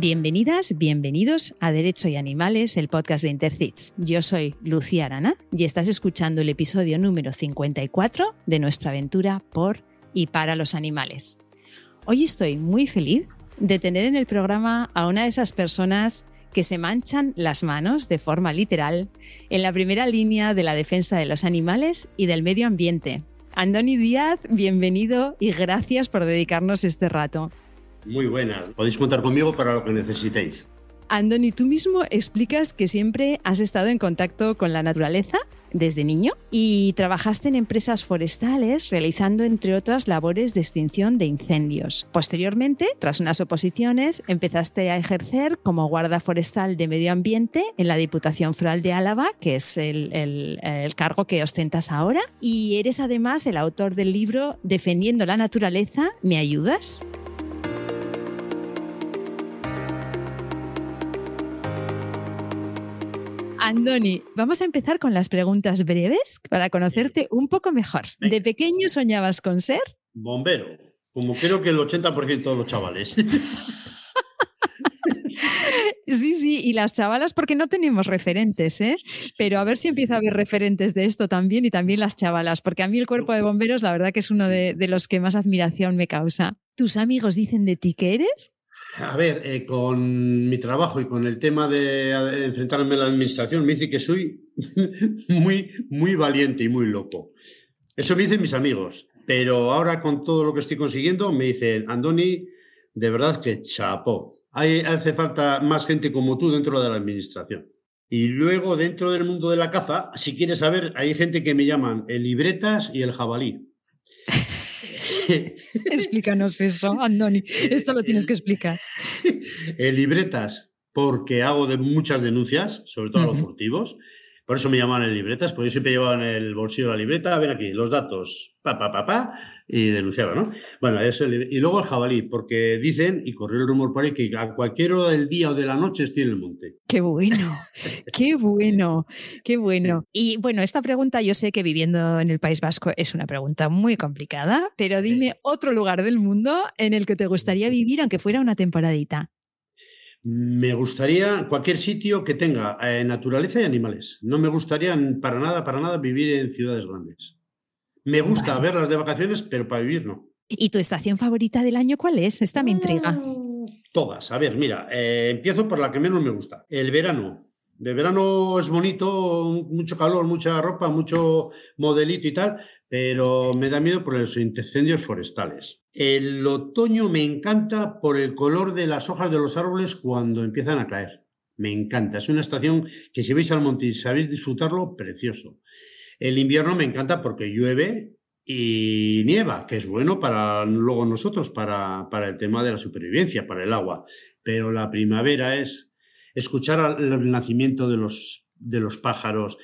Bienvenidas, bienvenidos a Derecho y Animales, el podcast de Intercits. Yo soy Lucía Arana y estás escuchando el episodio número 54 de nuestra aventura por y para los animales. Hoy estoy muy feliz de tener en el programa a una de esas personas que se manchan las manos de forma literal en la primera línea de la defensa de los animales y del medio ambiente. Andoni Díaz, bienvenido y gracias por dedicarnos este rato. Muy buena. Podéis contar conmigo para lo que necesitéis. Andoni, tú mismo explicas que siempre has estado en contacto con la naturaleza desde niño y trabajaste en empresas forestales realizando, entre otras, labores de extinción de incendios. Posteriormente, tras unas oposiciones, empezaste a ejercer como guarda forestal de medio ambiente en la Diputación Foral de Álava, que es el, el cargo que ostentas ahora, y eres además el autor del libro Defendiendo la Naturaleza. ¿Me ayudas? Andoni, vamos a empezar con las preguntas breves para conocerte un poco mejor. ¿De pequeño soñabas con ser? Bombero, como creo que el 80% de los chavales. Sí, sí, y las chavalas porque no tenemos referentes, ¿eh? Pero a ver si empieza a haber referentes de esto también y también las chavalas, porque a mí el cuerpo de bomberos la verdad que es uno de, de los que más admiración me causa. ¿Tus amigos dicen de ti que eres? A ver, eh, con mi trabajo y con el tema de enfrentarme a la administración, me dice que soy muy, muy valiente y muy loco. Eso me dicen mis amigos. Pero ahora con todo lo que estoy consiguiendo, me dicen, Andoni, de verdad que chapó. Hay, hace falta más gente como tú dentro de la administración. Y luego, dentro del mundo de la caza, si quieres saber, hay gente que me llaman el libretas y el jabalí. Explícanos eso, Andoni. Esto lo tienes que explicar. En libretas, porque hago de muchas denuncias, sobre todo a los furtivos. Por eso me llaman en libretas, porque yo siempre llevaba en el bolsillo la libreta, ven aquí, los datos, pa, pa, pa, pa, y denunciaba, ¿no? Bueno, eso, y luego el jabalí, porque dicen, y corrió el rumor por ahí, que a cualquier hora del día o de la noche estoy en el monte. Qué bueno, qué bueno, qué bueno. Y bueno, esta pregunta yo sé que viviendo en el País Vasco es una pregunta muy complicada, pero dime otro lugar del mundo en el que te gustaría vivir, aunque fuera una temporadita. Me gustaría cualquier sitio que tenga eh, naturaleza y animales. No me gustaría para nada, para nada vivir en ciudades grandes. Me gusta verlas de vacaciones, pero para vivir no. ¿Y tu estación favorita del año cuál es? Esta me intriga. Mm, todas. A ver, mira, eh, empiezo por la que menos me gusta. El verano. El verano es bonito, mucho calor, mucha ropa, mucho modelito y tal, pero me da miedo por los incendios forestales. El otoño me encanta por el color de las hojas de los árboles cuando empiezan a caer. Me encanta. Es una estación que si vais al monte y sabéis disfrutarlo, precioso. El invierno me encanta porque llueve y nieva, que es bueno para luego nosotros, para, para el tema de la supervivencia, para el agua. Pero la primavera es escuchar el nacimiento de los, de los pájaros,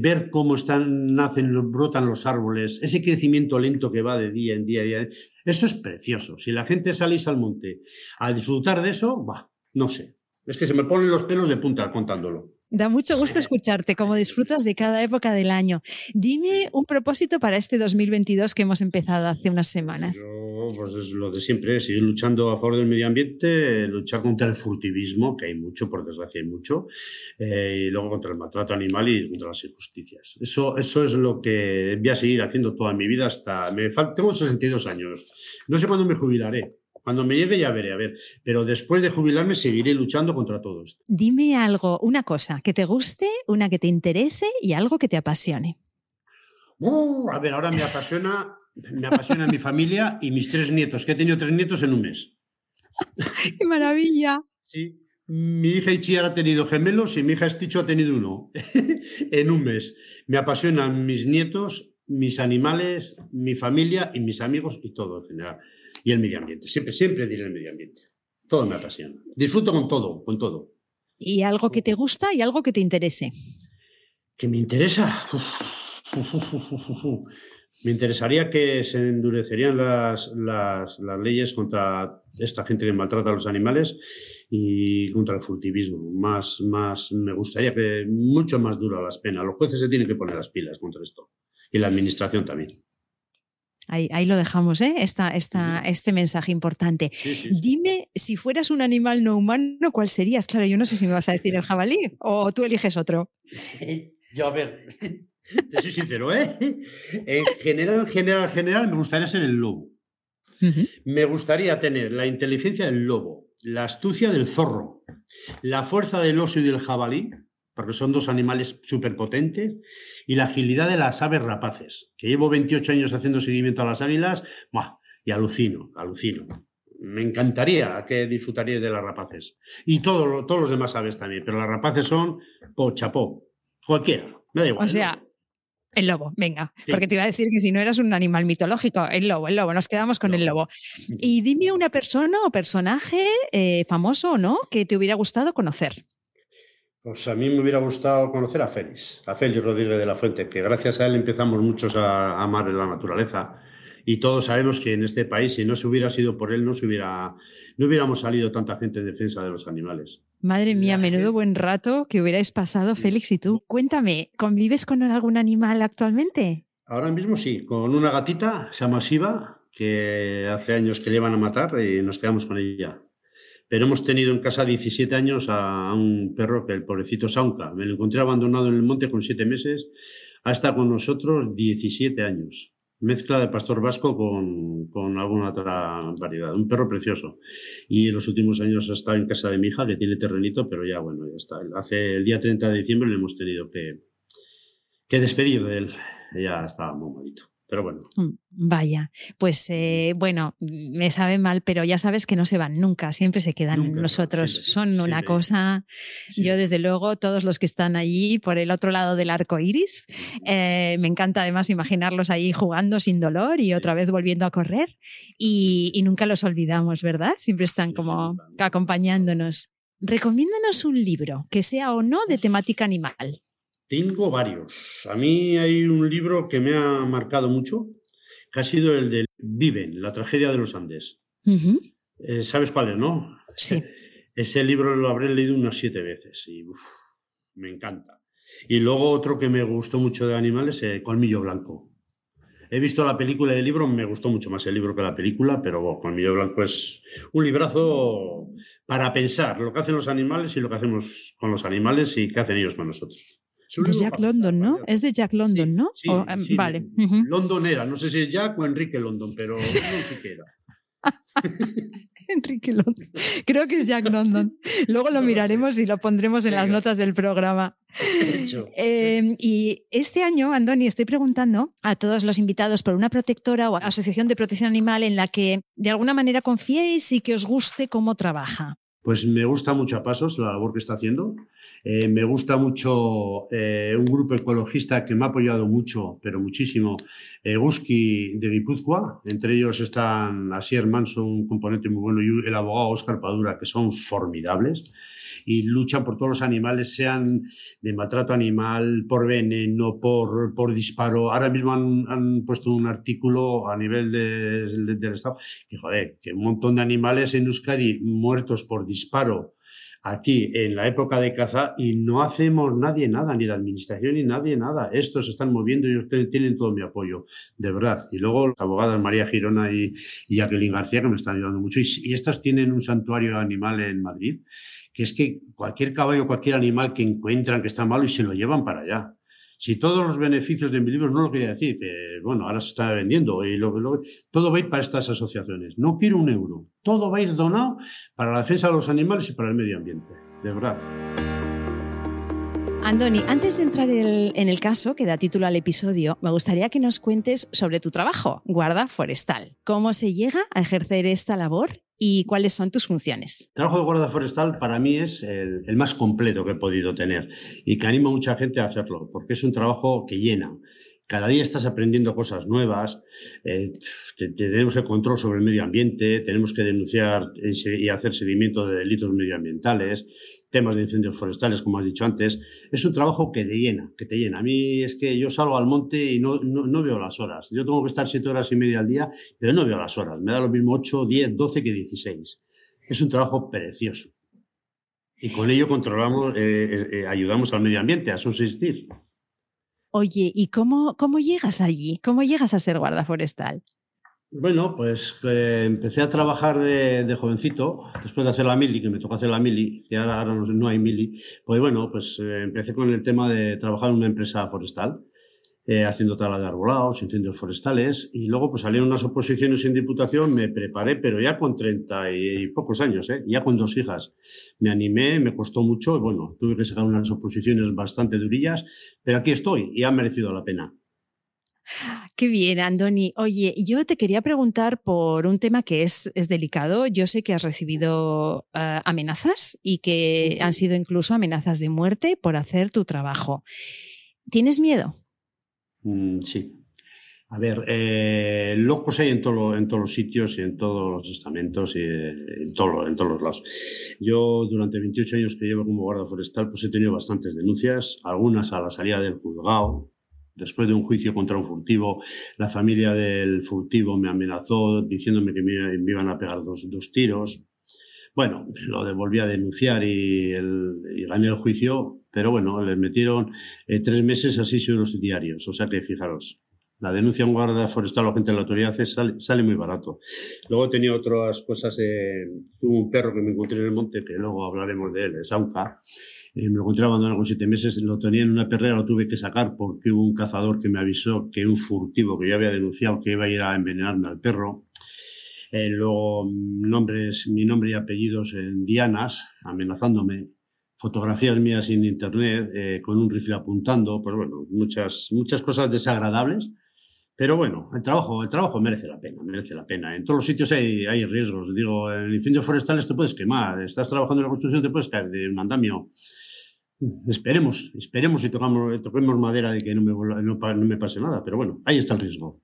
ver cómo están, nacen, brotan los árboles, ese crecimiento lento que va de día en día, día eso es precioso. Si la gente salís al monte a disfrutar de eso, va, no sé. Es que se me ponen los pelos de punta contándolo. Da mucho gusto escucharte, cómo disfrutas de cada época del año. Dime un propósito para este 2022 que hemos empezado hace unas semanas. pues es lo de siempre, seguir luchando a favor del medio ambiente, luchar contra el furtivismo, que hay mucho, por desgracia hay mucho, eh, y luego contra el maltrato animal y contra las injusticias. Eso, eso es lo que voy a seguir haciendo toda mi vida hasta... Me tengo 62 años. No sé cuándo me jubilaré. Cuando me llegue ya veré, a ver. Pero después de jubilarme seguiré luchando contra todo esto. Dime algo, una cosa que te guste, una que te interese y algo que te apasione. Uh, a ver, ahora me apasiona, me apasiona mi familia y mis tres nietos, que he tenido tres nietos en un mes. ¡Qué maravilla! Sí. Mi hija Ichi ha tenido gemelos y mi hija Esticho ha tenido uno en un mes. Me apasionan mis nietos, mis animales, mi familia y mis amigos y todo en general y el medio ambiente. Siempre, siempre diré el medio ambiente. Todo me apasiona. Disfruto con todo, con todo. ¿Y algo que te gusta y algo que te interese? ¿Que me interesa? me interesaría que se endurecerían las, las, las, leyes contra esta gente que maltrata a los animales y contra el furtivismo. Más, más, me gustaría que mucho más dura las penas. Los jueces se tienen que poner las pilas contra esto. Y la administración también. Ahí, ahí, lo dejamos, ¿eh? Esta, esta, este mensaje importante. Dime, si fueras un animal no humano, ¿cuál serías? Claro, yo no sé si me vas a decir el jabalí o tú eliges otro. Yo, a ver, te soy sincero, ¿eh? En general, en general, en general, me gustaría ser el lobo. Me gustaría tener la inteligencia del lobo, la astucia del zorro, la fuerza del oso y del jabalí, porque son dos animales súper potentes, y la agilidad de las aves rapaces, que llevo 28 años haciendo seguimiento a las águilas, y alucino, alucino. Me encantaría que disfrutaría de las rapaces. Y todos los demás aves también, pero las rapaces son po, chapó, cualquiera, me da igual. O sea, el lobo, venga, porque te iba a decir que si no eras un animal mitológico, el lobo, el lobo, nos quedamos con el lobo. Y dime una persona o personaje eh, famoso o no que te hubiera gustado conocer. Pues a mí me hubiera gustado conocer a Félix, a Félix Rodríguez de la Fuente, que gracias a él empezamos muchos a amar la naturaleza y todos sabemos que en este país, si no se hubiera sido por él, no, se hubiera, no hubiéramos salido tanta gente en defensa de los animales. Madre mía, menudo buen rato que hubierais pasado, Félix y tú. Cuéntame, ¿convives con algún animal actualmente? Ahora mismo sí, con una gatita, se llama Siva, que hace años que le iban a matar y nos quedamos con ella. Pero hemos tenido en casa 17 años a un perro que el pobrecito Saunca. Me lo encontré abandonado en el monte con 7 meses. Ha estado con nosotros 17 años mezcla de pastor vasco con, alguna otra variedad. Un perro precioso. Y en los últimos años ha estado en casa de mi hija, que tiene terrenito, pero ya bueno, ya está. Hace el día 30 de diciembre le hemos tenido que, que despedir de él. Ya estaba muy malito. Pero bueno. Mm, vaya, pues eh, bueno, me sabe mal, pero ya sabes que no se van nunca, siempre se quedan nosotros. Son una cosa. Yo, desde luego, todos los que están allí por el otro lado del arco iris, eh, me encanta además imaginarlos ahí jugando sin dolor y otra vez volviendo a correr. Y, y nunca los olvidamos, ¿verdad? Siempre están como acompañándonos. Recomiéndanos un libro que sea o no de temática animal. Tengo varios. A mí hay un libro que me ha marcado mucho, que ha sido el de Viven, la tragedia de los Andes. Eh, ¿Sabes cuál es, no? Sí. Ese libro lo habré leído unas siete veces y me encanta. Y luego otro que me gustó mucho de animales, eh, Colmillo Blanco. He visto la película y el libro, me gustó mucho más el libro que la película, pero Colmillo Blanco es un librazo para pensar lo que hacen los animales y lo que hacemos con los animales y qué hacen ellos con nosotros. De Jack London, ¿no? Es de Jack London, ¿no? Em, vale. London era, no sé si es Jack o Enrique London, pero sí que era. Enrique London. Creo que es Jack London. Luego lo miraremos y lo pondremos en las notas del programa. Em, y este año, Andoni, estoy preguntando a todos los invitados por una protectora o asociación de protección animal en la que de alguna manera confiéis y que os guste cómo trabaja. Pues me gusta mucho a Pasos la labor que está haciendo. Eh, me gusta mucho eh, un grupo ecologista que me ha apoyado mucho, pero muchísimo, eh, Guski de Guipúzcoa. Entre ellos están Asier Manso, un componente muy bueno, y el abogado Oscar Padura, que son formidables y luchan por todos los animales, sean de maltrato animal, por veneno, por, por disparo. Ahora mismo han, puesto un artículo a nivel del Estado que, joder, que un montón de animales en Euskadi muertos por disparo aquí en la época de caza y no hacemos nadie nada, ni la administración ni nadie nada. Estos se están moviendo y ustedes tienen todo mi apoyo, de verdad. Y luego las abogadas María Girona y, Jacqueline García que me están ayudando mucho. Y, y estos tienen un santuario animal en Madrid, que es que cualquier caballo, cualquier animal que encuentran que está malo y se lo llevan para allá. Si todos los beneficios de mi libro, no lo quería decir, que bueno, ahora se está vendiendo y todo va a ir para estas asociaciones. No quiero un euro. Todo va a ir donado para la defensa de los animales y para el medio ambiente. De verdad. Andoni, antes de entrar en el caso que da título al episodio, me gustaría que nos cuentes sobre tu trabajo, guarda forestal. ¿Cómo se llega a ejercer esta labor y cuáles son tus funciones. El trabajo de guarda forestal para mí es el, más completo que he podido tener y que anima a mucha gente a hacerlo, porque es un trabajo que llena. Cada día estás aprendiendo cosas nuevas, eh, tenemos el control sobre el medio ambiente, tenemos que denunciar y hacer seguimiento de delitos medioambientales, temas de incendios forestales, como has dicho antes. Es un trabajo que te llena, que te llena. A mí es que yo salgo al monte y no, no, veo las horas. Yo tengo que estar siete horas y media al día, pero no veo las horas. Me da lo mismo 8, 10, 12 que 16. Es un trabajo precioso. Y con ello controlamos, eh, eh, ayudamos al medio ambiente a subsistir. Oye, ¿y cómo, cómo llegas allí? ¿Cómo llegas a ser guarda forestal? Bueno, pues eh, empecé a trabajar de, jovencito, después de hacer la mili, que me tocó hacer la mili, que ahora, no, hay mili, pues bueno, pues eh, empecé con el tema de trabajar en una empresa forestal, eh, haciendo tala de arbolados, incendios forestales, y luego pues salieron unas oposiciones en diputación, me preparé, pero ya con treinta y pocos años, ya con dos hijas. Me animé, me costó mucho, y bueno, tuve que sacar unas oposiciones bastante durillas, pero aquí estoy y ha merecido la pena. Qué bien, Andoni. Oye, yo te quería preguntar por un tema que es, es delicado. Yo sé que has recibido ah, amenazas y que han sido incluso amenazas de muerte por hacer tu trabajo. ¿Tienes miedo? Mm, sí. A ver, eh, locos hay en, todo, en todos los sitios y en todos los estamentos y en, todo, en todos los lados. Yo, durante 28 años que llevo como guarda forestal, pues he tenido bastantes denuncias, algunas a la salida del juzgado, Después de un juicio contra un furtivo, la familia del furtivo me amenazó diciéndome que me, iban a pegar dos, tiros. Bueno, lo devolví a denunciar y, gané el juicio, pero bueno, les metieron eh, tres meses así los diarios. O sea que fijaros, la denuncia a un guarda forestal o gente de la autoridad sale, muy barato. Luego tenido otras cosas. Eh, tuve un perro que me encontré en el monte, que luego hablaremos de él, es Auca. Eh, me lo encontré abandonado con siete meses, lo tenía en una perrera, lo tuve que sacar porque hubo un cazador que me avisó que un furtivo que yo había denunciado que iba a ir a envenenarme al perro. Eh, luego, nombres, mi nombre y apellidos en dianas, amenazándome. Fotografías mías en internet, eh, con un rifle apuntando, pues bueno, muchas, muchas cosas desagradables. Pero bueno, el trabajo, el trabajo merece la pena, merece la pena. En todos los sitios hay, hay riesgos. Digo, en incendios forestales te puedes quemar, estás trabajando en la construcción, te puedes caer de un andamio. Esperemos, esperemos y tocamos, toquemos madera de que no me, no, me pase nada, pero bueno, ahí está el riesgo.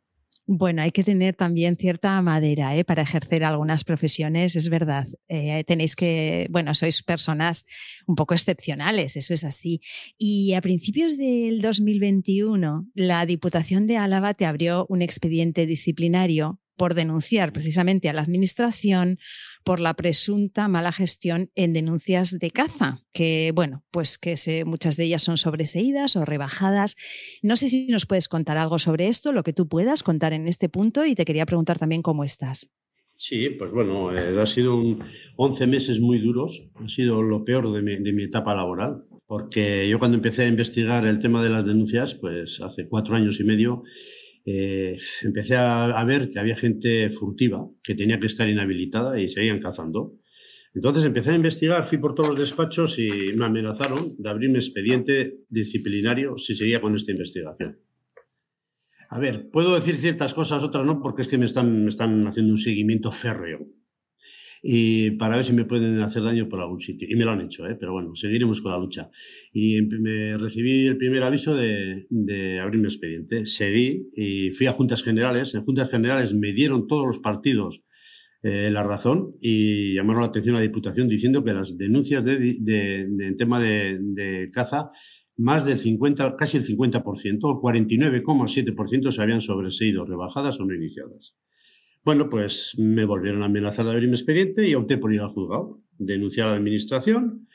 Bueno, hay que tener también cierta madera ¿eh? para ejercer algunas profesiones, es verdad. Eh, tenéis que, bueno, sois personas un poco excepcionales, eso es así. Y a principios del 2021, la Diputación de Álava te abrió un expediente disciplinario por denunciar precisamente a la Administración por la presunta mala gestión en denuncias de caza, que bueno, pues que muchas de ellas son sobreseídas o rebajadas. No sé si nos puedes contar algo sobre esto, lo que tú puedas contar en este punto y te quería preguntar también cómo estás. Sí, pues bueno, eh, ha sido un 11 meses muy duros, ha sido lo peor de mi, de mi etapa laboral, porque yo cuando empecé a investigar el tema de las denuncias, pues hace cuatro años y medio, eh, empecé a, ver que había gente furtiva que tenía que estar inhabilitada y seguían cazando. Entonces empecé a investigar, fui por todos los despachos y me amenazaron de abrirme expediente disciplinario si seguía con esta investigación. A ver, puedo decir ciertas cosas, otras no, porque es que me están, me están haciendo un seguimiento férreo y para ver si me pueden hacer daño por algún sitio. Y me lo han hecho, ¿eh? pero bueno, seguiremos con la lucha. Y me recibí el primer aviso de, de abrirme expediente. Seguí y fui a juntas generales. En juntas generales me dieron todos los partidos eh, la razón y llamaron la atención a la Diputación diciendo que las denuncias de, de, de tema de, de, caza, más del 50, casi el 50%, o 49,7% se habían sobreseído, rebajadas o no iniciadas. Bueno, pues me volvieron a amenazar de abrir mi expediente y opté por ir al juzgado, denunciar a la administración.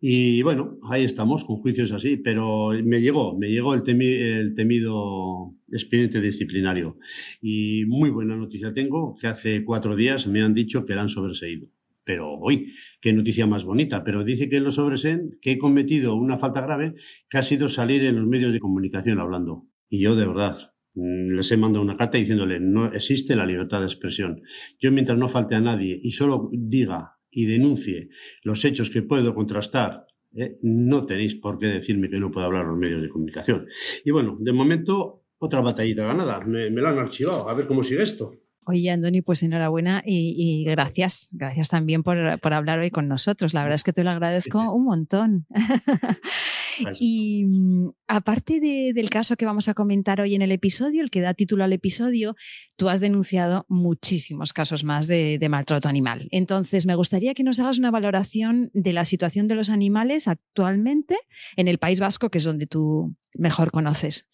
Y bueno, ahí estamos, con juicios así, pero me llegó, me llegó el, temido expediente disciplinario. Y muy buena noticia tengo, que hace cuatro días me han dicho que la han sobreseído. Pero hoy, qué noticia más bonita, pero dice que lo sobreseen, que he cometido una falta grave, que ha sido salir en los medios de comunicación hablando. Y yo de verdad, les he mandado una carta diciéndole no existe la libertad de expresión. Yo mientras no falte a nadie y solo diga y denuncie los hechos que puedo contrastar, eh, no tenéis por qué decirme que no puedo hablar los medios de comunicación. Y bueno, de momento, otra batallita ganada. Me, me la han archivado. A ver cómo sigue esto. Oye, Andoni, pues enhorabuena y, gracias. Gracias también por, por, hablar hoy con nosotros. La verdad es que te lo agradezco un montón. y mm, aparte del caso que vamos a comentar hoy en el episodio, el que da título al episodio, tú has denunciado muchísimos casos más de, de maltrato animal. Entonces, me gustaría que nos hagas una valoración de la situación de los animales actualmente en el País Vasco, que es donde tú mejor conoces.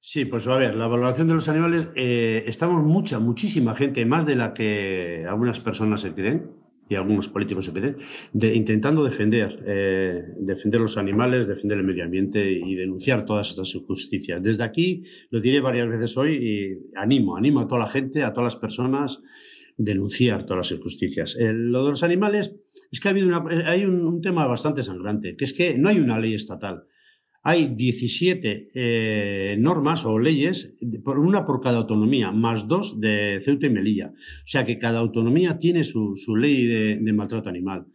Sí, pues a ver, la valoración de los animales, eh, estamos mucha, muchísima gente, más de la que algunas personas se creen, y algunos políticos de, intentando defender, eh, defender los animales, defender el medio ambiente y denunciar todas estas injusticias. Desde aquí, lo diré varias veces hoy, y animo, animo a toda la gente, a todas las personas, denunciar todas las injusticias. lo de los animales, es que ha habido hay un tema bastante sangrante, que es que no hay una ley estatal hay 17 eh, normas o leyes, por una por cada autonomía, más dos de Ceuta y Melilla. O sea que cada autonomía tiene su, ley de, maltrato animal.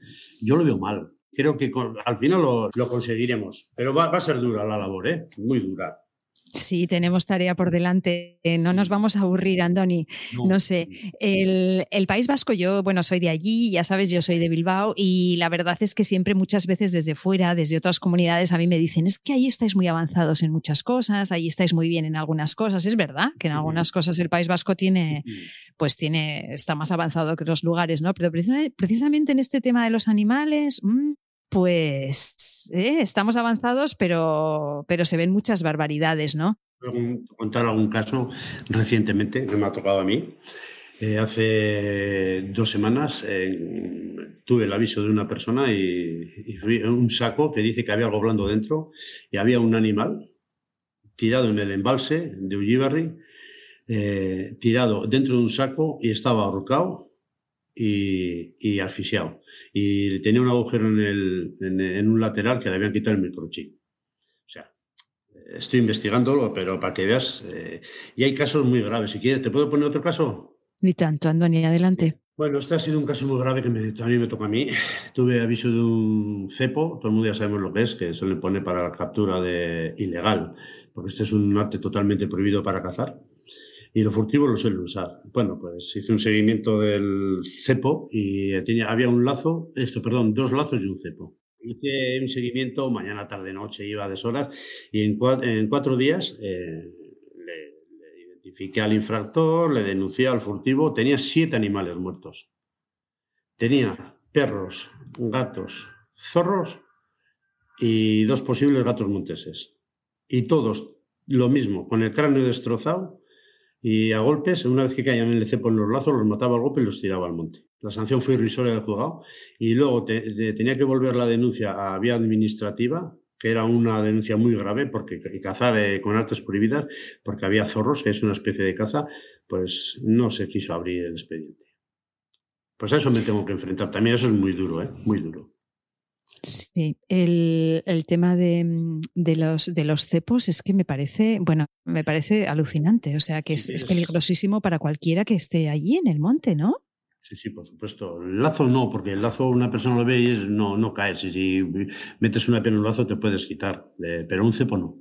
Yo lo veo mal. Creo que al final lo, conseguiremos, pero va, va, a ser dura la labor, ¿eh? muy dura. Sí, tenemos tarea por delante. No nos vamos a aburrir, Andoni. No, sé. El, País Vasco, yo, bueno, soy de allí, ya sabes, yo soy de Bilbao y la verdad es que siempre muchas veces desde fuera, desde otras comunidades, a mí me dicen, es que ahí estáis muy avanzados en muchas cosas, ahí estáis muy bien en algunas cosas. Es verdad que en algunas cosas el País Vasco tiene, pues tiene, está más avanzado que otros lugares, ¿no? Pero precisamente en este tema de los animales, mm, pues eh, estamos avanzados, pero, pero se ven muchas barbaridades, ¿no? contar algún caso recientemente que me ha tocado a mí. Eh, hace dos semanas tuve el aviso de una persona y, un saco que dice que había algo blando dentro y había un animal tirado en el embalse de Ullibarri, eh, tirado dentro de un saco y estaba ahorcado y, y asfixiado. Y tenía un agujero en, el, en, un lateral que le habían quitado el microchip. O sea, estoy investigándolo, pero para que veas, eh, y hay casos muy graves. Si quieres, ¿te puedo poner otro caso? Ni tanto, Andoni, adelante. Bueno, este ha sido un caso muy grave que me, mí me toca a mí. Tuve aviso de un cepo, todo el mundo ya sabemos lo que es, que se le pone para la captura de ilegal, porque este es un arte totalmente prohibido para cazar y los furtivos lo suelen usar. Bueno, pues hice un seguimiento del cepo y tenía, había un lazo, esto, perdón, dos lazos y un cepo. Hice un seguimiento mañana, tarde, noche, iba a deshoras y en, cuatro, días eh, le, identifiqué al infractor, le denuncié al furtivo, tenía siete animales muertos. Tenía perros, gatos, zorros y dos posibles gatos monteses. Y todos lo mismo, con el cráneo destrozado y a golpes, una vez que caían en el cepo en los lazos, los mataba al golpe y los tiraba al monte. La sanción fue irrisoria del juzgado y luego tenía que volver la denuncia a vía administrativa, que era una denuncia muy grave porque cazar eh, con artes prohibidas, porque había zorros, que es una especie de caza, pues no se quiso abrir el expediente. Pues a eso me tengo que enfrentar. También eso es muy duro, ¿eh? Muy duro. Sí, el, tema mm, de, los, de los cepos es que me parece, bueno, me parece alucinante. O sea, que es, peligrosísimo para cualquiera que esté allí en el monte, ¿no? Sí, sí, por supuesto. El lazo no, porque el lazo una persona lo ve y no, no cae. Si, metes una piel en un lazo te puedes quitar, pero un cepo no.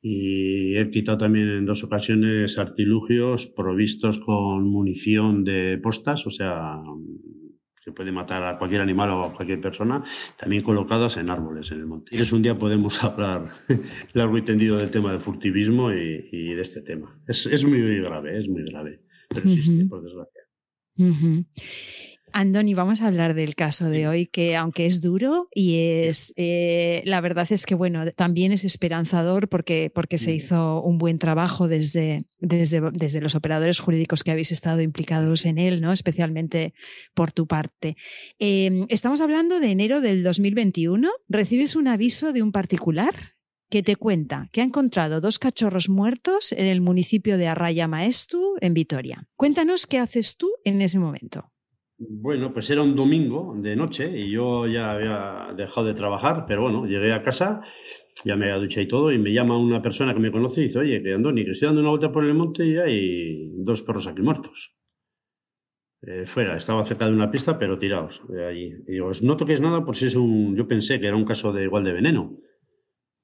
Y he quitado también en dos ocasiones artilugios provistos con munición de postas, o sea, que puede matar a cualquier animal o a cualquier persona, también colocadas en árboles en el monte. Y es un día podemos hablar largo y tendido del tema del furtivismo y, de este tema. Es, muy, grave, es muy grave, pero existe, por desgracia. Andoni, vamos a hablar del caso de hoy, que aunque es duro y es, eh, la verdad es que, bueno, también es esperanzador porque, porque se hizo un buen trabajo desde, desde, desde, los operadores jurídicos que habéis estado implicados en él, ¿no? Especialmente por tu parte. Em, estamos hablando de enero del 2021. Recibes un aviso de un particular que te cuenta que ha encontrado dos cachorros muertos en el municipio de Arraya Maestu, en Vitoria. Cuéntanos qué haces tú en ese momento. Bueno, pues era un domingo de noche y yo ya había dejado de trabajar, pero bueno, llegué a casa, ya me había duchado y todo, y me llama una persona que me conoce y dice, oye, que Andoni, que estoy dando una vuelta por el monte y hay dos perros aquí muertos. Eh, fuera, estaba cerca de una pista, pero tirados de allí. Y digo, no toques nada, pues es un. Yo pensé que era un caso de igual de veneno.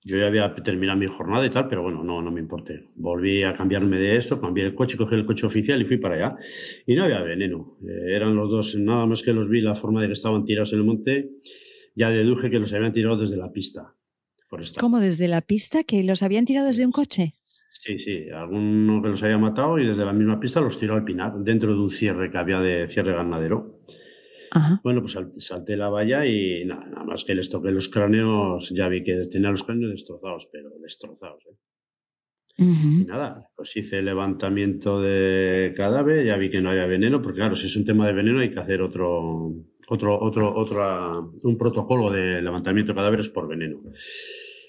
Yo ya había terminado mi jornada y tal, pero bueno, no, no me importé. Volví a cambiarme de esto, cambié el coche, cogí el coche oficial y fui para allá. Y no había veneno. Eh, eran los dos, nada más que los vi, la forma de que estaban tirados en el monte, ya deduje que los habían tirado desde la pista. ¿Cómo desde la pista? ¿Que los habían tirado desde un coche? Sí, sí, alguno que los había matado y desde la misma pista los tiró al pinar, dentro de un cierre que había de cierre ganadero. Bueno, pues salté la valla y nada, más que les toqué los cráneos, ya vi que tenía los cráneos destrozados, pero destrozados. ¿eh? Y nada, pues hice el levantamiento de cadáver, ya vi que no había veneno, porque claro, si es un tema de veneno hay que hacer otro, otro, otro, otro, un protocolo de levantamiento de cadáveres por veneno.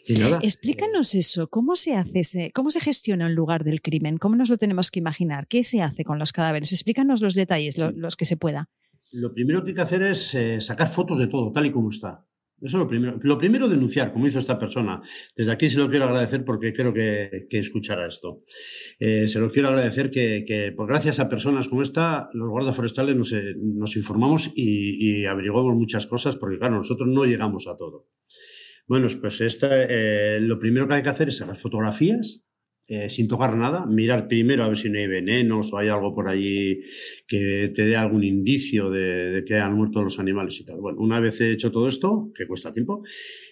Explícanos eso, ¿cómo se hace cómo se gestiona un lugar del crimen? ¿Cómo nos lo tenemos que imaginar? ¿Qué se hace con los cadáveres? Explícanos los detalles, los que se pueda. Lo primero que hay que hacer es eh, sacar fotos de todo, tal y como está. Eso es lo primero. Lo primero, denunciar, como hizo esta persona. Desde aquí se lo quiero agradecer porque creo que, que escuchará esto. Eh, se lo quiero agradecer que, que por gracias a personas como esta, los guardas forestales nos, eh, nos informamos y, averiguamos muchas cosas porque, claro, nosotros no llegamos a todo. Bueno, pues esta, lo primero que hay que hacer es sacar fotografías eh, sin tocar nada, mirar primero a ver si no hay venenos o hay algo por allí que te dé algún indicio de, que han muerto los animales y tal. Bueno, una vez hecho todo esto, que cuesta tiempo,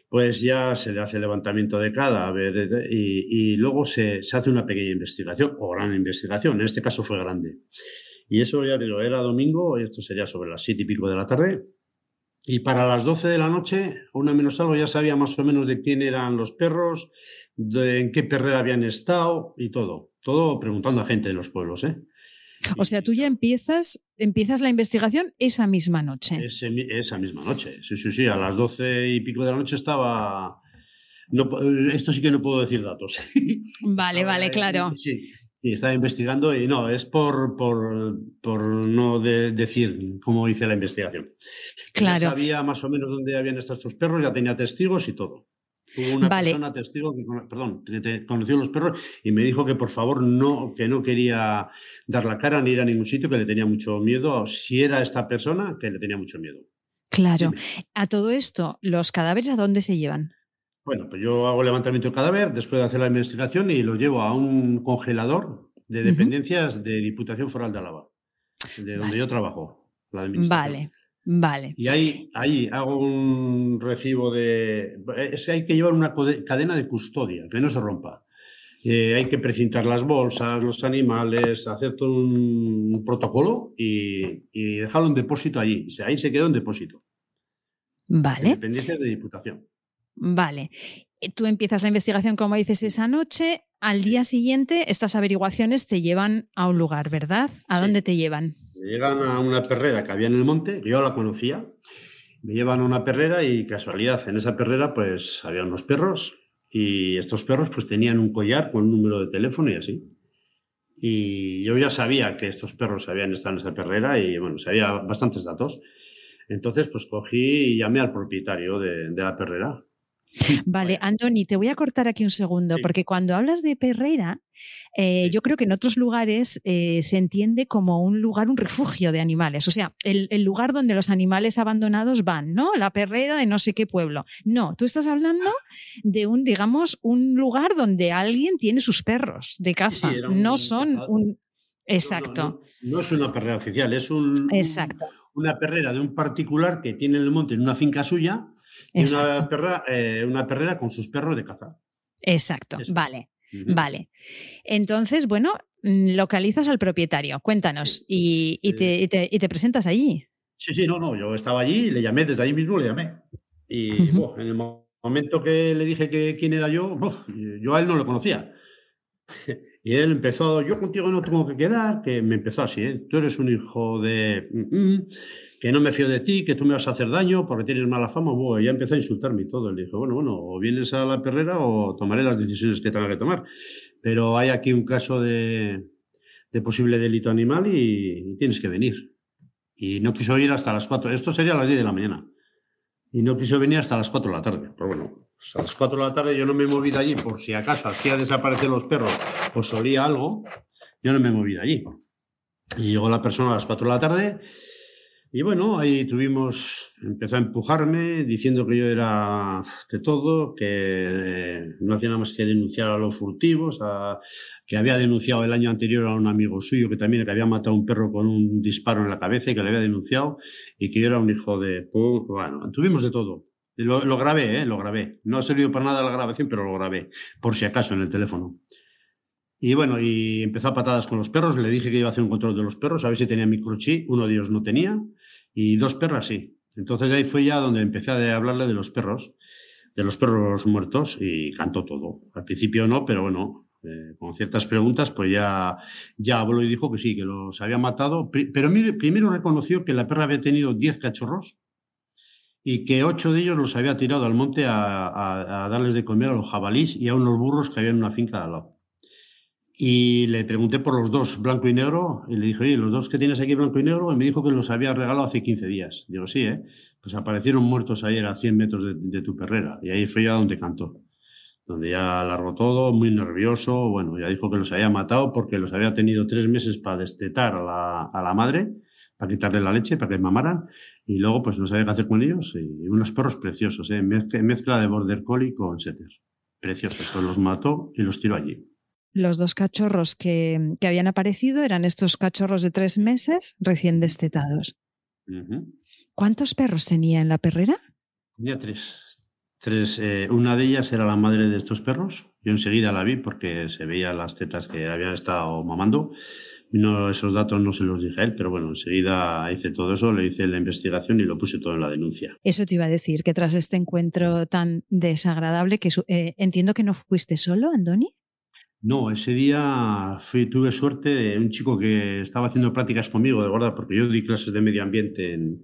pues ya se le hace levantamiento de cadáver y, y luego se, hace una pequeña investigación o gran investigación. En este caso fue grande. Y eso ya digo, era domingo, esto sería sobre las siete y pico de la tarde. Y para las 12 de la noche, una menos algo, ya sabía más o menos de quién eran los perros, de en qué perrera habían estado y todo. Todo preguntando a gente de los pueblos, ¿eh? O sea, tú ya empiezas, empiezas la investigación esa misma noche. esa misma noche, sí, sí, sí. A las 12 y pico de la noche estaba. No, esto sí que no puedo decir datos. Vale, vale, claro. Sí, y estaba investigando y no, es por, por, por no decir cómo hice la investigación. Claro. Ya sabía más o menos dónde habían estado estos perros, ya tenía testigos y todo. Hubo una persona testigo que, perdón, que conoció los perros y me dijo que por favor no, que no quería dar la cara ni ir a ningún sitio, que le tenía mucho miedo. Si era esta persona, que le tenía mucho miedo. Claro. A todo esto, ¿los cadáveres a dónde se llevan? Bueno, pues yo hago levantamiento de cadáver después de hacer la investigación y lo llevo a un congelador de dependencias de Diputación Foral de Álava, de donde yo trabajo, la Vale. Vale. Y ahí, ahí hago un recibo de. Es hay que llevar una cadena de custodia, que no se rompa. Eh, hay que precintar las bolsas, los animales, hacer todo un protocolo y, y dejarlo en depósito allí. O sea, ahí se quedó en depósito. Vale. Dependencias de Diputación. Vale. Eh, tú empiezas la investigación, como dices, esa noche. Al día siguiente, estas averiguaciones te llevan a un lugar, ¿verdad? ¿A dónde te llevan? Me llegan a una perrera que había en el monte, yo la conocía. Me llevan a una perrera y casualidad, en esa perrera pues había unos perros y estos perros pues tenían un collar con un número de teléfono y así. Y yo ya sabía que estos perros habían estado en esa perrera y bueno, sabía bastantes datos. Entonces pues cogí y llamé al propietario de, de la perrera Vale, Andoni, te voy a cortar aquí un segundo, porque cuando hablas de perrera, eh, yo creo que en otros lugares eh, se entiende como un lugar, un refugio de animales, o sea, el, lugar donde los animales abandonados van, ¿no? La perrera de no sé qué pueblo. No, tú estás hablando de un, digamos, un lugar donde alguien tiene sus perros de caza, no son un... Exacto. No, es una perrera oficial, es un, Exacto. una perrera de un particular que tiene en el monte en una finca suya y una, perra, eh, una perrera con sus perros de caza. Exacto, vale, vale. Entonces, bueno, mm, localizas al propietario, cuéntanos, y, te, y, te, presentas allí. Sí, sí, no, no, yo estaba allí y le llamé, desde ahí mismo le llamé. Y en el momento que le dije que quién era yo, yo a él no lo conocía. Y él empezó, yo contigo no tengo que quedar, que me empezó así, ¿eh? tú eres un hijo de... Mm, mm, que no me fío de ti, que tú me vas a hacer daño porque tienes mala fama. Bueno, ya empezó a insultarme y todo. Le dije, bueno, bueno, o vienes a la perrera o tomaré las decisiones que tenga que tomar. Pero hay aquí un caso de, posible delito animal y, tienes que venir. Y no quiso ir hasta las 4. Esto sería a las 10 de la mañana. Y no quiso venir hasta las 4 de la tarde. Pero bueno, a las 4 de la tarde yo no me he movido allí por si acaso hacía desaparecer los perros o solía algo. Yo no me he movido allí. Y llegó la persona a las 4 de la tarde y bueno, ahí tuvimos, empezó a empujarme diciendo que yo era de todo, que no hacía nada más que denunciar a los furtivos, a, que había denunciado el año anterior a un amigo suyo que también que había matado a un perro con un disparo en la cabeza y que le había denunciado y que yo era un hijo de... Bueno, tuvimos de todo. Lo, lo grabé, ¿eh? lo grabé. No ha servido para nada la grabación, pero lo grabé, por si acaso, en el teléfono. Y bueno, y empezó a patadas con los perros. Le dije que iba a hacer un control de los perros, a ver si tenía microchip. Uno de ellos no tenía y dos perras sí. Entonces ahí fue ya donde empecé a hablarle de los perros, de los perros muertos y cantó todo. Al principio no, pero bueno, eh, con ciertas preguntas, pues ya, ya habló y dijo que sí, que los había matado. Pero primero reconoció que la perra había tenido 10 cachorros y que ocho de ellos los había tirado al monte a, darles de comer a los jabalís y a unos burros que había en una finca de al lado. Y le pregunté por los dos, blanco y negro, y le dije, oye, los dos que tienes aquí, blanco y negro, y me dijo que los había regalado hace 15 días. Digo, sí, ¿eh? Pues aparecieron muertos ayer a 100 metros de, tu perrera, y ahí fue ya donde cantó donde ya largó todo, muy nervioso. Bueno, ya dijo que los había matado porque los había tenido tres meses para destetar a la, a la madre, para quitarle la leche, para que mamaran, y luego pues no sabía qué hacer con ellos. Y unos perros preciosos, ¿eh? mezcla, de border collie con setter. Preciosos, pues los mató y los tiró allí. Los dos cachorros que, que habían aparecido eran estos cachorros de tres meses recién destetados. ¿Cuántos perros tenía en la perrera? Tenía tres. Tres, eh, una de ellas era la madre de estos perros. Yo enseguida la vi porque se veía las tetas que habían estado mamando. No, esos datos no se los dije a él, pero bueno, enseguida hice todo eso, le hice la investigación y lo puse todo en la denuncia. Eso te iba a decir, que tras este encuentro tan desagradable, que eh, entiendo que no fuiste solo, Andoni. No, ese día fui, tuve suerte un chico que estaba haciendo prácticas conmigo de guarda, porque yo di clases de medio ambiente en,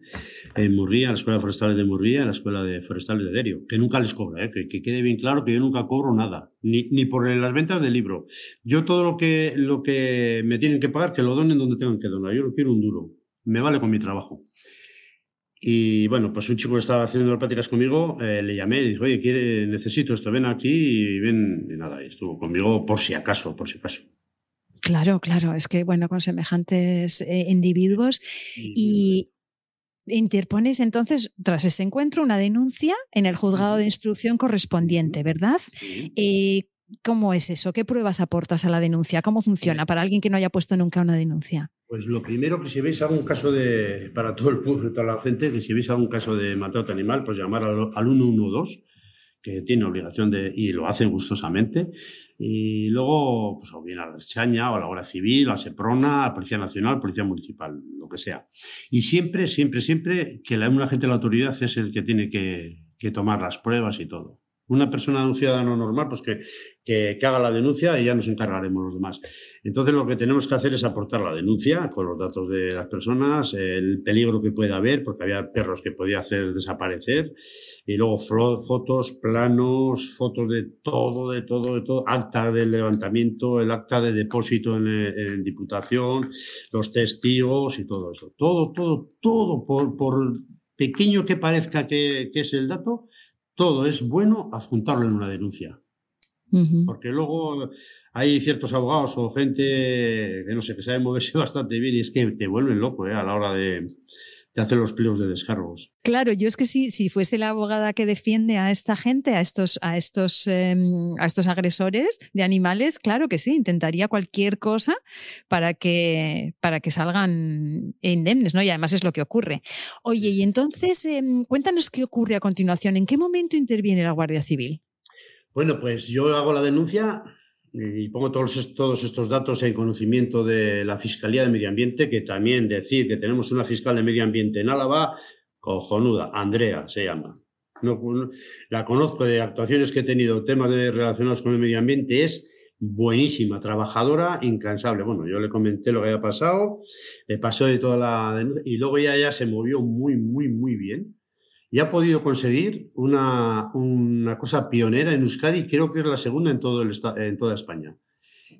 en Murría, en la Escuela Forestal de Murría, en la Escuela de Forestales de Derio, que nunca les cobro, ¿eh? que, quede bien claro que yo nunca cobro nada, ni, ni por las ventas del libro. Yo todo lo que, lo que me tienen que pagar, que lo donen donde tengan que donar. Yo no quiero un duro. Me vale con mi trabajo. Y bueno, pues un chico que estaba haciendo prácticas conmigo, eh, le llamé y dijo, oye, quiere, necesito esto, ven aquí y ven, y nada, y estuvo conmigo por si acaso, por si acaso. Claro, claro, es que bueno, con semejantes eh, individuos y, interpones entonces, tras ese encuentro, una denuncia en el juzgado de instrucción correspondiente, ¿verdad? Eh, ¿Cómo es eso? ¿Qué pruebas aportas a la denuncia? ¿Cómo funciona para alguien que no haya puesto nunca una denuncia? Pues lo primero que si veis algún caso de, para todo el público, toda la gente, que si veis algún caso de maltrato animal, pues llamar al, 112, que tiene obligación de, y lo hace gustosamente. Y luego, pues o bien a la Chaña, o a la Guardia Civil, a Seprona, a Policía Nacional, Policía Municipal, lo que sea. Y siempre, siempre, siempre que la, un agente de la autoridad es el que tiene que, que tomar las pruebas y todo una persona, un ciudadano normal, pues que, que, haga la denuncia y ya nos encargaremos los demás. Entonces lo que tenemos que hacer es aportar la denuncia con los datos de las personas, el peligro que pueda haber, porque había perros que podía hacer desaparecer, y luego fotos, planos, fotos de todo, de todo, de todo, acta de levantamiento, el acta de depósito en, Diputación, los testigos y todo eso. Todo, todo, todo, por, por pequeño que parezca que, que es el dato, todo es bueno adjuntarlo en una denuncia. Porque luego hay ciertos abogados o gente que no sé, que sabe moverse bastante bien y es que te vuelven loco ¿eh? a la hora de, de hacer los pliegos de descargos. Claro, yo es que si, si fuese la abogada que defiende a esta gente, a estos, a estos, em, a estos agresores de animales, claro que sí, intentaría cualquier cosa para que, para que salgan indemnes, ¿no? Y además es lo que ocurre. Oye, y entonces, em, cuéntanos qué ocurre a continuación. ¿En qué momento interviene la Guardia Civil? Bueno, pues yo hago la denuncia y pongo todos, todos estos datos en conocimiento de la Fiscalía de Medio Ambiente, que también decir que tenemos una fiscal de Medio Ambiente en Álava, cojonuda, Andrea se llama. No, la conozco de actuaciones que he tenido, temas relacionados con el medio ambiente, es buenísima, trabajadora, incansable. Bueno, yo le comenté lo que había pasado, le pasó de toda la... y luego ya, ya se movió muy, muy, muy bien y ha podido conseguir una, una, cosa pionera en Euskadi, creo que es la segunda en, todo el, en toda España,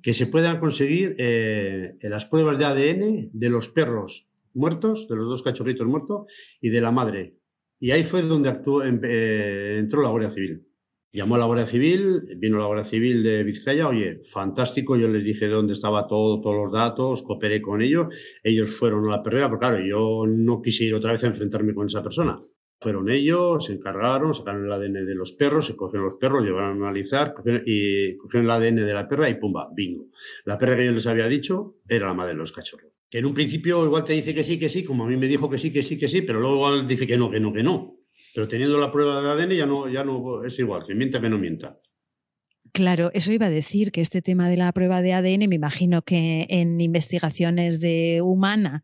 que se puedan conseguir eh, las pruebas de ADN de los perros muertos, de los dos cachorritos muertos, y de la madre. Y ahí fue donde actuó, em, eh, entró la Guardia Civil. Llamó a la Guardia Civil, vino la Guardia Civil de Vizcaya, oye, fantástico, yo les dije dónde estaba todo, todos los datos, cooperé con ellos, ellos fueron a la perrera, porque claro, yo no quise ir otra vez a enfrentarme con esa persona. Fueron ellos, se encargaron, sacaron el ADN de los perros, se cogieron los perros, llevaron a analizar y cogieron el ADN de la perra y pumba, bingo. La perra que yo les había dicho era la madre de los cachorros. Que en un principio igual te dice que sí, que sí, como a mí me dijo que sí, que sí, que sí, pero luego igual dice que no, que no, que no. Pero teniendo la prueba de ADN ya no, ya no es igual, que mienta que no mienta. Claro, eso iba a decir que este tema de la prueba de ADN, me imagino que en investigaciones de humana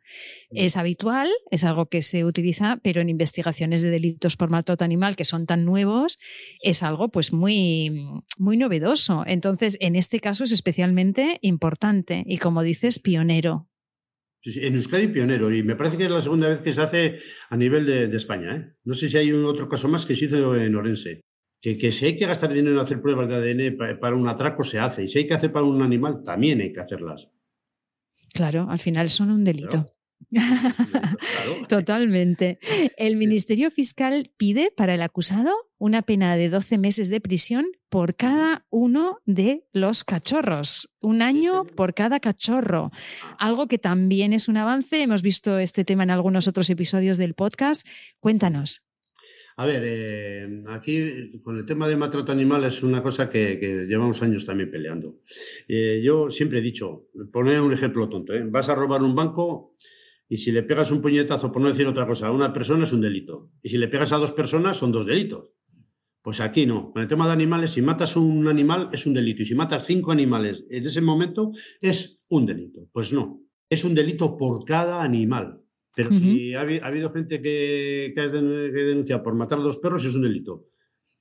es habitual, es algo que se utiliza, pero en investigaciones de delitos por maltrato animal que son tan nuevos, es algo pues muy, muy novedoso. Entonces, en este caso es especialmente importante y como dices, pionero. En Euskadi pionero, y me parece que es la segunda vez que se hace a nivel de, España. ¿eh? No sé si hay un otro caso más que se hizo en Orense que, si hay que gastar dinero en hacer pruebas de ADN para, un atraco, se hace. Y si hay que hacer para un animal, también hay que hacerlas. Claro, al final son un delito. Totalmente. El Ministerio Fiscal pide para el acusado una pena de 12 meses de prisión por cada uno de los cachorros. Un año por cada cachorro. Algo que también es un avance. Hemos visto este tema en algunos otros episodios del podcast. Cuéntanos. A ver, eh, aquí con el tema de maltrato animal es una cosa que, llevamos años también peleando. Eh, yo siempre he dicho, poner un ejemplo tonto, ¿eh? vas a robar un banco y si le pegas un puñetazo, por no decir otra cosa, a una persona es un delito. Y si le pegas a dos personas son dos delitos. Pues aquí no. Con el tema de animales, si matas un animal es un delito. Y si matas cinco animales en ese momento es un delito. Pues no. Es un delito por cada animal. Pero si ha, habido gente que, que, ha denunciado por matar a dos perros, es un delito.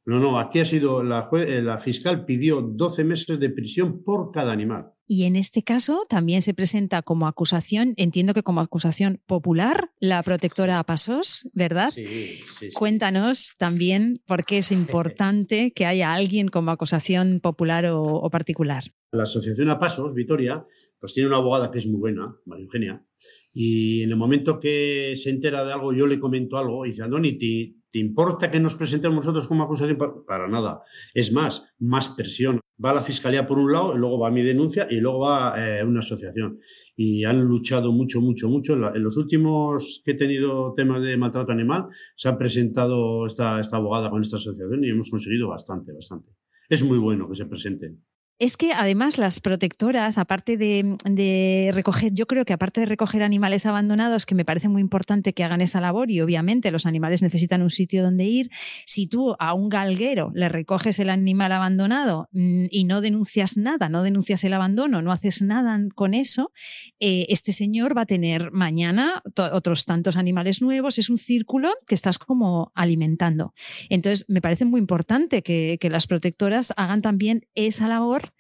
No, no, aquí ha sido la, eh, la fiscal pidió 12 meses de prisión por cada animal. Y en este caso también se presenta como acusación, entiendo que como acusación popular, la protectora a Pasos, ¿verdad? Sí, sí, Cuéntanos también por qué es importante que haya alguien como acusación popular o, o particular. La asociación a Pasos, Vitoria, pues tiene una abogada que es muy buena, María Eugenia, y en el momento que se entera de algo, yo le comento algo y dice, Andoni, ¿te, ¿te importa que nos presentemos nosotros como acusación? Para nada. Es más, más presión. Va a la fiscalía por un lado, luego va mi denuncia y luego va eh, una asociación. Y han luchado mucho, mucho, mucho. En los últimos que he tenido temas de maltrato animal, se ha presentado esta, esta abogada con esta asociación y hemos conseguido bastante, bastante. Es muy bueno que se presenten. Es que además las protectoras, aparte de, recoger, yo creo que aparte de recoger animales abandonados, que me parece muy importante que hagan esa labor y obviamente los animales necesitan un sitio donde ir, si tú a un galguero le recoges el animal abandonado mm, y no denuncias nada, no denuncias el abandono, no haces nada con eso, eh, este señor va a tener mañana otros tantos animales nuevos, es un círculo que estás como alimentando. Entonces, me parece muy importante que las protectoras hagan también esa labor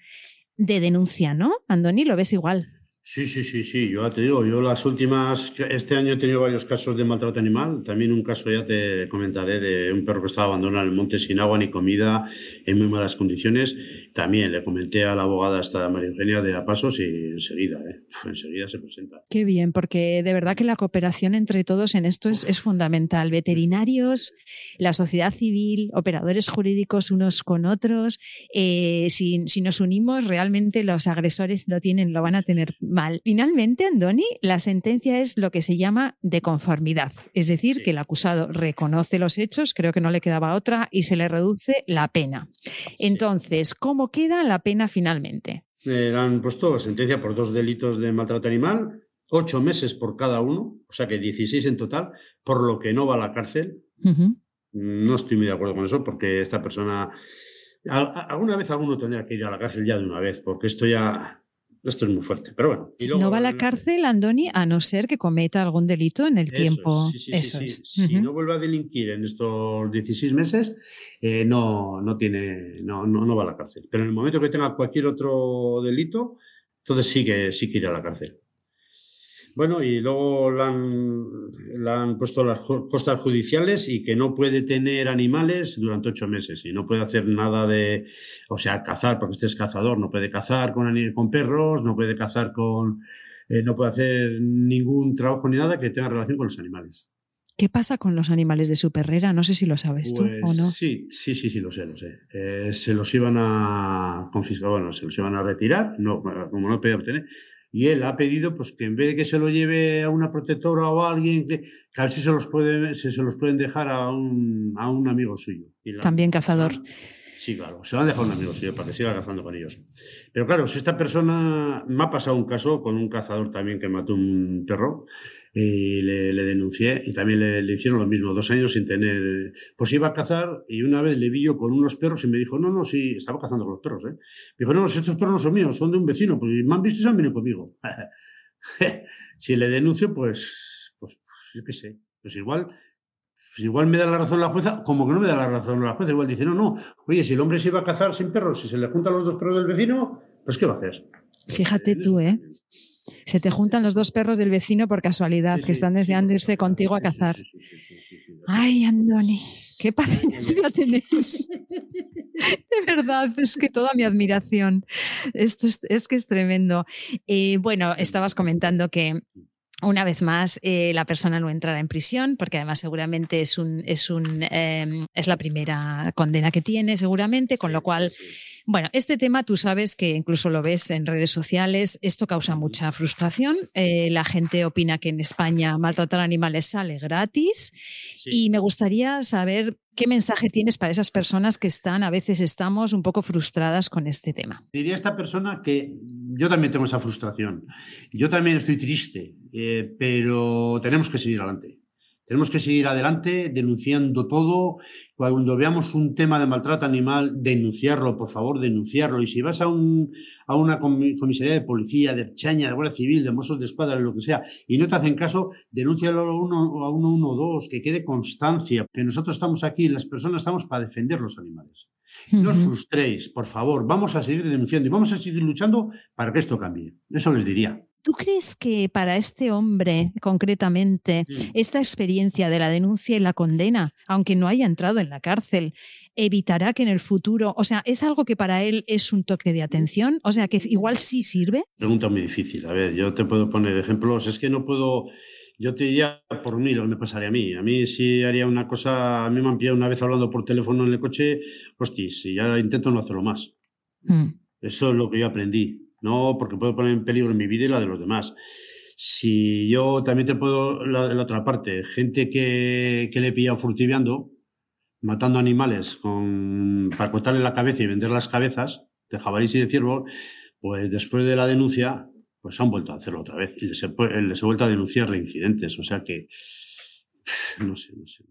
de denuncia, ¿no? Andoni, lo ves igual. Sí, sí, sí, sí, yo ya te digo, yo las últimas, este año he tenido varios casos de maltrato animal, también un caso ya te comentaré de un perro que estaba abandonado en el monte sin agua ni comida, en muy malas condiciones, también le comenté a la abogada esta María Eugenia de Apasos y enseguida, ¿eh? enseguida se presenta. Qué bien, porque de verdad que la cooperación entre todos en esto es, fundamental, veterinarios, la sociedad civil, operadores jurídicos unos con otros, eh, si, si nos unimos realmente los agresores lo tienen, lo van a tener mal. Finalmente, Andoni, la sentencia es lo que se llama de conformidad, es decir, que el acusado reconoce los hechos, creo que no le quedaba otra, y se le reduce la pena. Entonces, ¿cómo queda la pena finalmente? Le han puesto sentencia por dos delitos de maltrato animal, ocho meses por cada uno, o sea que 16 en total, por lo que no va a la cárcel. No estoy muy de acuerdo con eso porque esta persona... Alguna vez alguno tendría que ir a la cárcel ya de una vez, porque esto ya esto es muy fuerte, pero bueno. no va a la cárcel, Andoni, a no ser que cometa algún delito en el tiempo. eso es. Si no vuelve a delinquir en estos 16 meses, eh, no, no, tiene, no, no, va a la cárcel. Pero en el momento que tenga cualquier otro delito, entonces sí que, sí que irá a la cárcel. Bueno, y luego le han, han, puesto las costas judiciales y que no puede tener animales durante ocho meses y no puede hacer nada de, o sea, cazar, porque este es cazador, no puede cazar con, con perros, no puede cazar con, eh, no puede hacer ningún trabajo ni nada que tenga relación con los animales. ¿Qué pasa con los animales de su perrera? No sé si lo sabes tú o pues no. Sí, sí, sí, sí, lo sé, lo sé. Eh, se los iban a confiscar, bueno, se los iban a retirar, no, como no podía obtener, y él ha pedido pues que en vez de que se lo lleve a una protectora o a alguien que, que a ver si se los, puede, se los pueden dejar a un, a un amigo suyo. También cazador. Sí, claro, se lo han dejado a un amigo suyo para que siga cazando con ellos. Pero claro, si esta persona, me ha pasado un caso con un cazador también que mató un perro, y le, denuncié y también le, hicieron lo mismo, dos años sin tener... Pues iba a cazar y una vez le vi yo con unos perros y me dijo, no, no, sí, estaba cazando con los perros, ¿eh? Me dijo, no, estos perros no son míos, son de un vecino, pues me han visto y se han venido conmigo. si le denuncio, pues, pues, pues, yo qué sé, pues igual... Pues igual me da la razón la jueza, como que no me da la razón la jueza. Igual dice, no, no, oye, si el hombre se iba a cazar sin perros, si se le juntan los dos perros del vecino, pues ¿qué va a hacer? Fíjate tú, ¿eh? Se te juntan los dos perros del vecino por casualidad, que están deseando irse contigo a cazar. Ay, Andoni, qué paciencia tenés. De verdad, es que toda mi admiración. Esto es, que es tremendo. Eh, bueno, estabas comentando que una vez más, eh, la persona no entrará en prisión, porque además seguramente es, un, es, un, em, es la primera condena que tiene, seguramente, con lo cual bueno, este tema tú sabes que incluso lo ves en redes sociales, esto causa mucha frustración. Eh, la gente opina que en España maltratar animales sale gratis y me gustaría saber qué mensaje tienes para esas personas que están, a veces estamos un poco frustradas con este tema. Diría esta persona que yo también tengo esa frustración. Yo también estoy triste, eh, pero tenemos que seguir adelante. Tenemos que seguir adelante denunciando todo. Cuando veamos un tema de maltrato animal, denunciarlo, por favor, denunciarlo. Y si vas a, un, a una comisaría de policía, de Chaña, de Guardia Civil, de Mossos de Escuadra, lo que sea, y no te hacen caso, denúncialo a uno, a uno, uno, dos, que quede constancia, que nosotros estamos aquí, las personas estamos para defender los animales. No os frustréis, por favor, vamos a seguir denunciando y vamos a seguir luchando para que esto cambie. Eso les diría. ¿Tú crees que para este hombre concretamente esta experiencia de la denuncia y la condena, aunque no haya entrado en la cárcel, evitará que en el futuro, o sea, es algo que para él es un toque de atención? O sea, que igual sí sirve. Pregunta muy difícil. A ver, yo te puedo poner ejemplos. Es que no puedo... Yo te diría por mí lo que me pasaría a mí. A mí si haría una cosa, a mí me han pillado una vez hablando por teléfono en el coche, hostia, si ya intento no hacerlo más. Mm. Eso es lo que yo aprendí no porque puedo poner en peligro mi vida y la de los demás. Si yo también te puedo, la, otra parte, gente que, que le he pillado furtiveando, matando animales con, para cortarle la cabeza y vender las cabezas de jabalís y de ciervo, pues después de la denuncia, pues han vuelto a hacerlo otra vez y les he, les he vuelto a denunciar reincidentes. O sea que, no sé, no sé.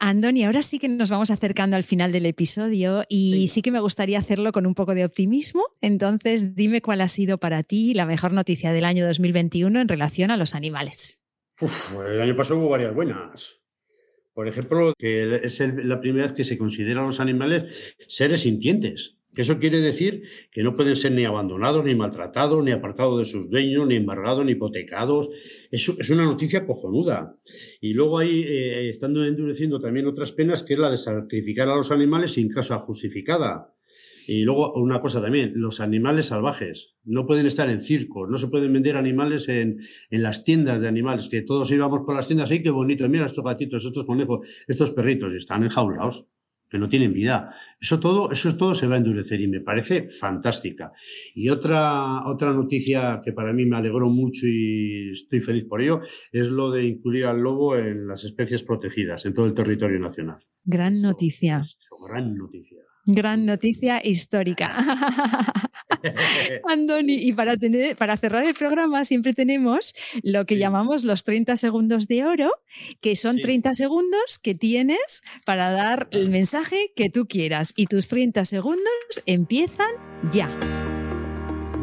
Andoni, ahora sí que nos vamos acercando al final del episodio y sí. que me gustaría hacerlo con un poco de optimismo. Entonces, dime cuál ha sido para ti la mejor noticia del año 2021 en relación a los animales. el año pasado hubo varias buenas. Por ejemplo, que es la primera vez que se consideran los animales seres sintientes eso quiere decir que no pueden ser ni abandonados, ni maltratados, ni apartados de sus dueños, ni embargados, ni hipotecados. Es, una noticia cojonuda. Y luego ahí eh, estando endureciendo también otras penas, que es la de sacrificar a los animales sin causa justificada. Y luego una cosa también, los animales salvajes no pueden estar en circos, no se pueden vender animales en, las tiendas de animales, que todos íbamos por las tiendas, ¡ay, qué bonito! Mira estos gatitos, estos conejos, estos perritos, y están enjaulados que no tienen vida. Eso todo, eso todo se va a endurecer y me parece fantástica. Y otra, otra noticia que para mí me alegró mucho y estoy feliz por ello es lo de incluir al lobo en las especies protegidas en todo el territorio nacional. Gran noticia. gran noticia. Gran noticia histórica. Andoni, y para, tener, para cerrar el programa siempre tenemos lo que llamamos los 30 segundos de oro, que son 30 segundos que tienes para dar el mensaje que tú quieras. Y tus 30 segundos empiezan ya.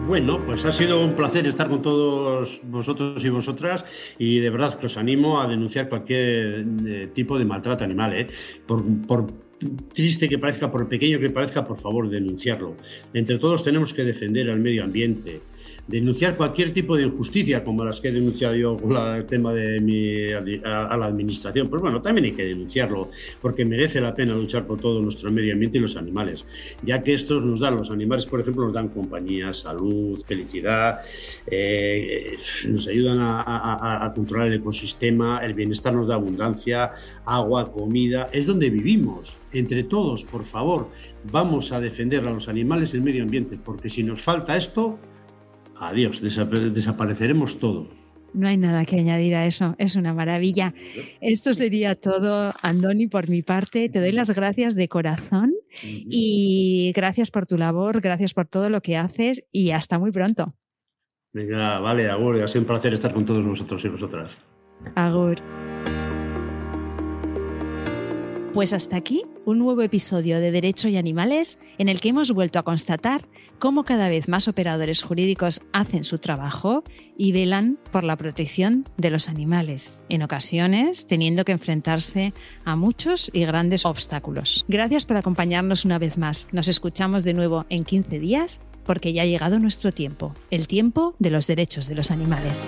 Bueno, pues ha sido un placer estar con todos vosotros y vosotras y de verdad que os animo a denunciar cualquier eh, tipo de maltrato animal. ¿eh? Por, por triste que parezca, por pequeño que parezca, por favor, denunciarlo. Entre todos tenemos que defender al medio ambiente, denunciar cualquier tipo de injusticia, como las que he denunciado yo con el tema de mi, a, la administración. Pues bueno, también hay que denunciarlo, porque merece la pena luchar por todo nuestro medio ambiente y los animales, ya que estos nos dan, los animales, por ejemplo, nos dan compañía, salud, felicidad, eh, nos ayudan a, a controlar el ecosistema, el bienestar nos da abundancia, agua, comida, es donde vivimos. Entre todos, por favor, vamos a defender a los animales y el medio ambiente, porque si nos falta esto, adiós, desapareceremos todo. No hay nada que añadir a eso, es una maravilla. Esto sería todo, Andoni, por mi parte. Te doy las gracias de corazón y gracias por tu labor, gracias por todo lo que haces y hasta muy pronto. Venga, vale, agur, ha sido un placer estar con todos vosotros y vosotras. Agur. Pues hasta aquí un nuevo episodio de Derecho y Animales en el que hemos vuelto a constatar cómo cada vez más operadores jurídicos hacen su trabajo y velan por la protección de los animales, en ocasiones teniendo que enfrentarse a muchos y grandes obstáculos. Gracias por acompañarnos una vez más. Nos escuchamos de nuevo en 15 días porque ya ha llegado nuestro tiempo, el tiempo de los derechos de los animales.